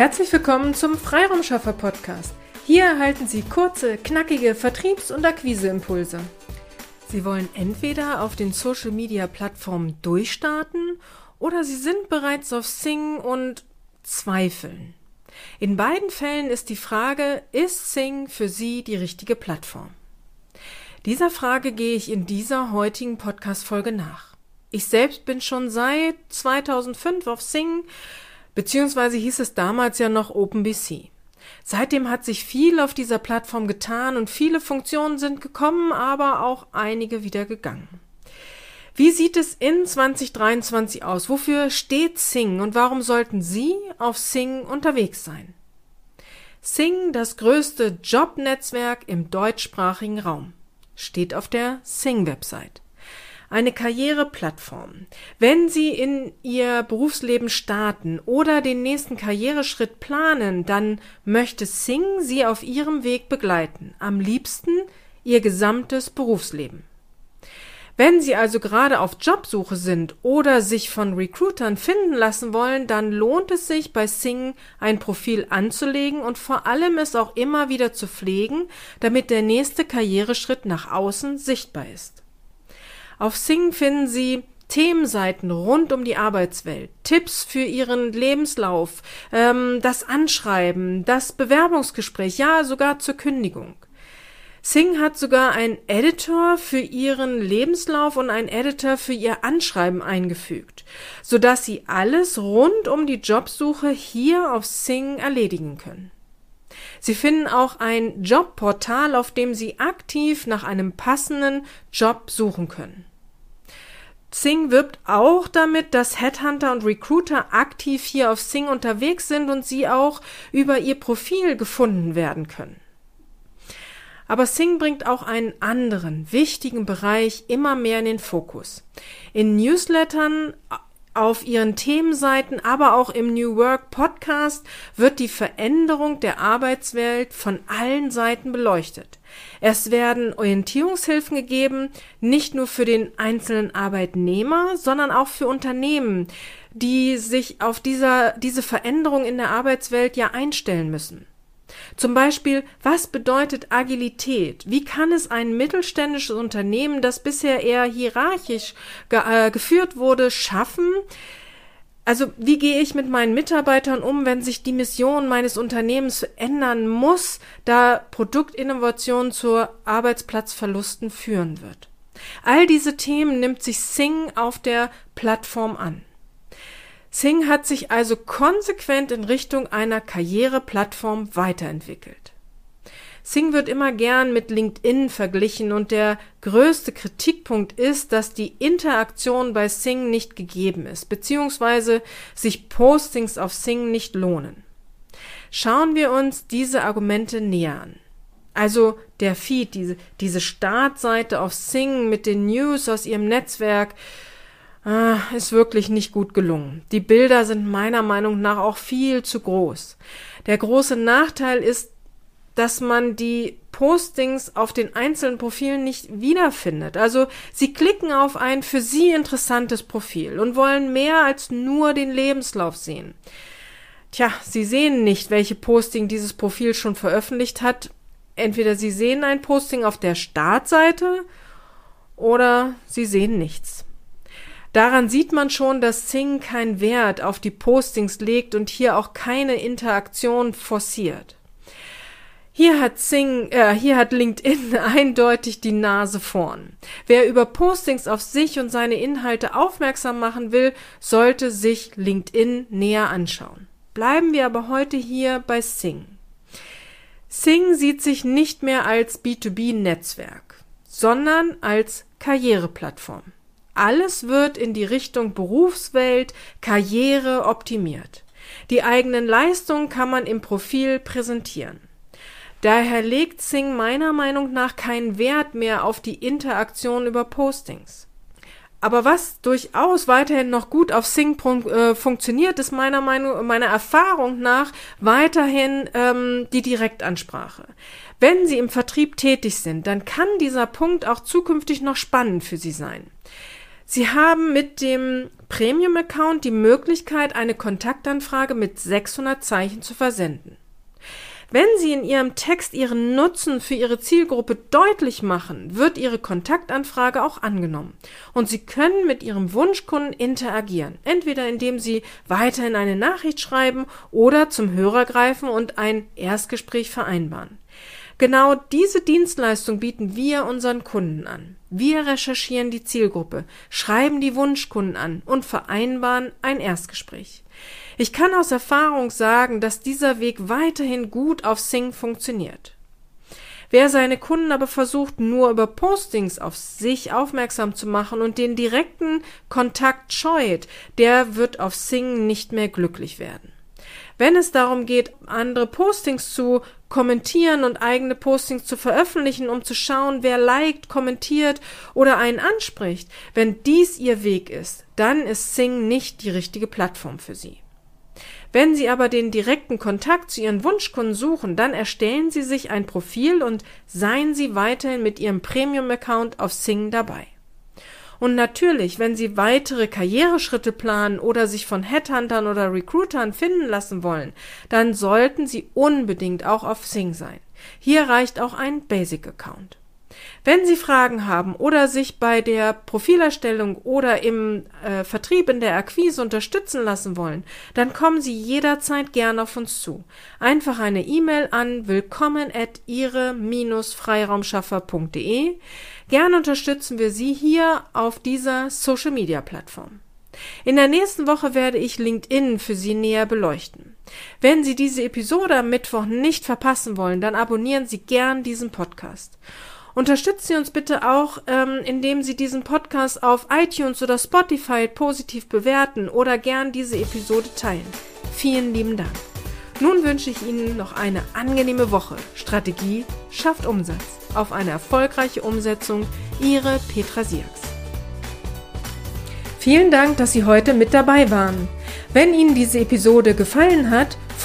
Herzlich willkommen zum Freiraumschaffer Podcast. Hier erhalten Sie kurze, knackige Vertriebs- und Akquiseimpulse. Sie wollen entweder auf den Social Media Plattformen durchstarten oder Sie sind bereits auf Sing und zweifeln. In beiden Fällen ist die Frage, ist Sing für Sie die richtige Plattform? Dieser Frage gehe ich in dieser heutigen Podcast-Folge nach. Ich selbst bin schon seit 2005 auf Sing, beziehungsweise hieß es damals ja noch OpenBC. Seitdem hat sich viel auf dieser Plattform getan und viele Funktionen sind gekommen, aber auch einige wieder gegangen. Wie sieht es in 2023 aus? Wofür steht Sing und warum sollten Sie auf Sing unterwegs sein? Sing, das größte Jobnetzwerk im deutschsprachigen Raum, steht auf der Sing-Website eine Karriereplattform. Wenn Sie in Ihr Berufsleben starten oder den nächsten Karriereschritt planen, dann möchte Sing Sie auf Ihrem Weg begleiten, am liebsten Ihr gesamtes Berufsleben. Wenn Sie also gerade auf Jobsuche sind oder sich von Recruitern finden lassen wollen, dann lohnt es sich bei Sing ein Profil anzulegen und vor allem es auch immer wieder zu pflegen, damit der nächste Karriereschritt nach außen sichtbar ist. Auf Sing finden Sie Themenseiten rund um die Arbeitswelt, Tipps für Ihren Lebenslauf, ähm, das Anschreiben, das Bewerbungsgespräch, ja sogar zur Kündigung. Sing hat sogar einen Editor für Ihren Lebenslauf und einen Editor für Ihr Anschreiben eingefügt, sodass Sie alles rund um die Jobsuche hier auf Sing erledigen können. Sie finden auch ein Jobportal, auf dem Sie aktiv nach einem passenden Job suchen können. Sing wirbt auch damit, dass Headhunter und Recruiter aktiv hier auf Sing unterwegs sind und sie auch über ihr Profil gefunden werden können. Aber Sing bringt auch einen anderen wichtigen Bereich immer mehr in den Fokus. In Newslettern auf ihren Themenseiten, aber auch im New Work Podcast wird die Veränderung der Arbeitswelt von allen Seiten beleuchtet. Es werden Orientierungshilfen gegeben, nicht nur für den einzelnen Arbeitnehmer, sondern auch für Unternehmen, die sich auf dieser, diese Veränderung in der Arbeitswelt ja einstellen müssen. Zum Beispiel, was bedeutet Agilität? Wie kann es ein mittelständisches Unternehmen, das bisher eher hierarchisch ge äh, geführt wurde, schaffen, also wie gehe ich mit meinen Mitarbeitern um, wenn sich die Mission meines Unternehmens ändern muss, da Produktinnovation zu Arbeitsplatzverlusten führen wird? All diese Themen nimmt sich Sing auf der Plattform an. Sing hat sich also konsequent in Richtung einer Karriereplattform weiterentwickelt. Sing wird immer gern mit LinkedIn verglichen und der größte Kritikpunkt ist, dass die Interaktion bei Sing nicht gegeben ist, beziehungsweise sich Postings auf Sing nicht lohnen. Schauen wir uns diese Argumente näher an. Also der Feed, diese, diese Startseite auf Sing mit den News aus ihrem Netzwerk, ist wirklich nicht gut gelungen. Die Bilder sind meiner Meinung nach auch viel zu groß. Der große Nachteil ist, dass man die Postings auf den einzelnen Profilen nicht wiederfindet. Also sie klicken auf ein für sie interessantes Profil und wollen mehr als nur den Lebenslauf sehen. Tja, sie sehen nicht, welche Posting dieses Profil schon veröffentlicht hat. Entweder sie sehen ein Posting auf der Startseite oder sie sehen nichts. Daran sieht man schon, dass Sing keinen Wert auf die Postings legt und hier auch keine Interaktion forciert. Hier hat Sing, äh, hier hat LinkedIn eindeutig die Nase vorn. Wer über Postings auf sich und seine Inhalte aufmerksam machen will, sollte sich LinkedIn näher anschauen. Bleiben wir aber heute hier bei Sing. Sing sieht sich nicht mehr als B2B-Netzwerk, sondern als Karriereplattform. Alles wird in die Richtung Berufswelt, Karriere optimiert. Die eigenen Leistungen kann man im Profil präsentieren. Daher legt Sing meiner Meinung nach keinen Wert mehr auf die Interaktion über Postings. Aber was durchaus weiterhin noch gut auf Sing äh, funktioniert, ist meiner Meinung, meiner Erfahrung nach weiterhin ähm, die Direktansprache. Wenn Sie im Vertrieb tätig sind, dann kann dieser Punkt auch zukünftig noch spannend für Sie sein. Sie haben mit dem Premium-Account die Möglichkeit, eine Kontaktanfrage mit 600 Zeichen zu versenden. Wenn Sie in Ihrem Text Ihren Nutzen für Ihre Zielgruppe deutlich machen, wird Ihre Kontaktanfrage auch angenommen. Und Sie können mit Ihrem Wunschkunden interagieren, entweder indem Sie weiterhin eine Nachricht schreiben oder zum Hörer greifen und ein Erstgespräch vereinbaren. Genau diese Dienstleistung bieten wir unseren Kunden an. Wir recherchieren die Zielgruppe, schreiben die Wunschkunden an und vereinbaren ein Erstgespräch. Ich kann aus Erfahrung sagen, dass dieser Weg weiterhin gut auf Sing funktioniert. Wer seine Kunden aber versucht, nur über Postings auf sich aufmerksam zu machen und den direkten Kontakt scheut, der wird auf Sing nicht mehr glücklich werden. Wenn es darum geht, andere Postings zu kommentieren und eigene Postings zu veröffentlichen, um zu schauen, wer liked, kommentiert oder einen anspricht, wenn dies ihr Weg ist, dann ist Sing nicht die richtige Plattform für sie. Wenn Sie aber den direkten Kontakt zu Ihren Wunschkunden suchen, dann erstellen Sie sich ein Profil und seien Sie weiterhin mit Ihrem Premium-Account auf Sing dabei. Und natürlich, wenn Sie weitere Karriereschritte planen oder sich von Headhuntern oder Recruitern finden lassen wollen, dann sollten Sie unbedingt auch auf Sing sein. Hier reicht auch ein Basic-Account. Wenn Sie Fragen haben oder sich bei der Profilerstellung oder im äh, Vertrieb in der Akquise unterstützen lassen wollen, dann kommen Sie jederzeit gerne auf uns zu. Einfach eine E-Mail an willkommen at ihre-freiraumschaffer.de. Gerne unterstützen wir Sie hier auf dieser Social Media Plattform. In der nächsten Woche werde ich LinkedIn für Sie näher beleuchten. Wenn Sie diese Episode am Mittwoch nicht verpassen wollen, dann abonnieren Sie gern diesen Podcast. Unterstützen Sie uns bitte auch, ähm, indem Sie diesen Podcast auf iTunes oder Spotify positiv bewerten oder gern diese Episode teilen. Vielen lieben Dank. Nun wünsche ich Ihnen noch eine angenehme Woche. Strategie schafft Umsatz. Auf eine erfolgreiche Umsetzung. Ihre Petra Siaks. Vielen Dank, dass Sie heute mit dabei waren. Wenn Ihnen diese Episode gefallen hat,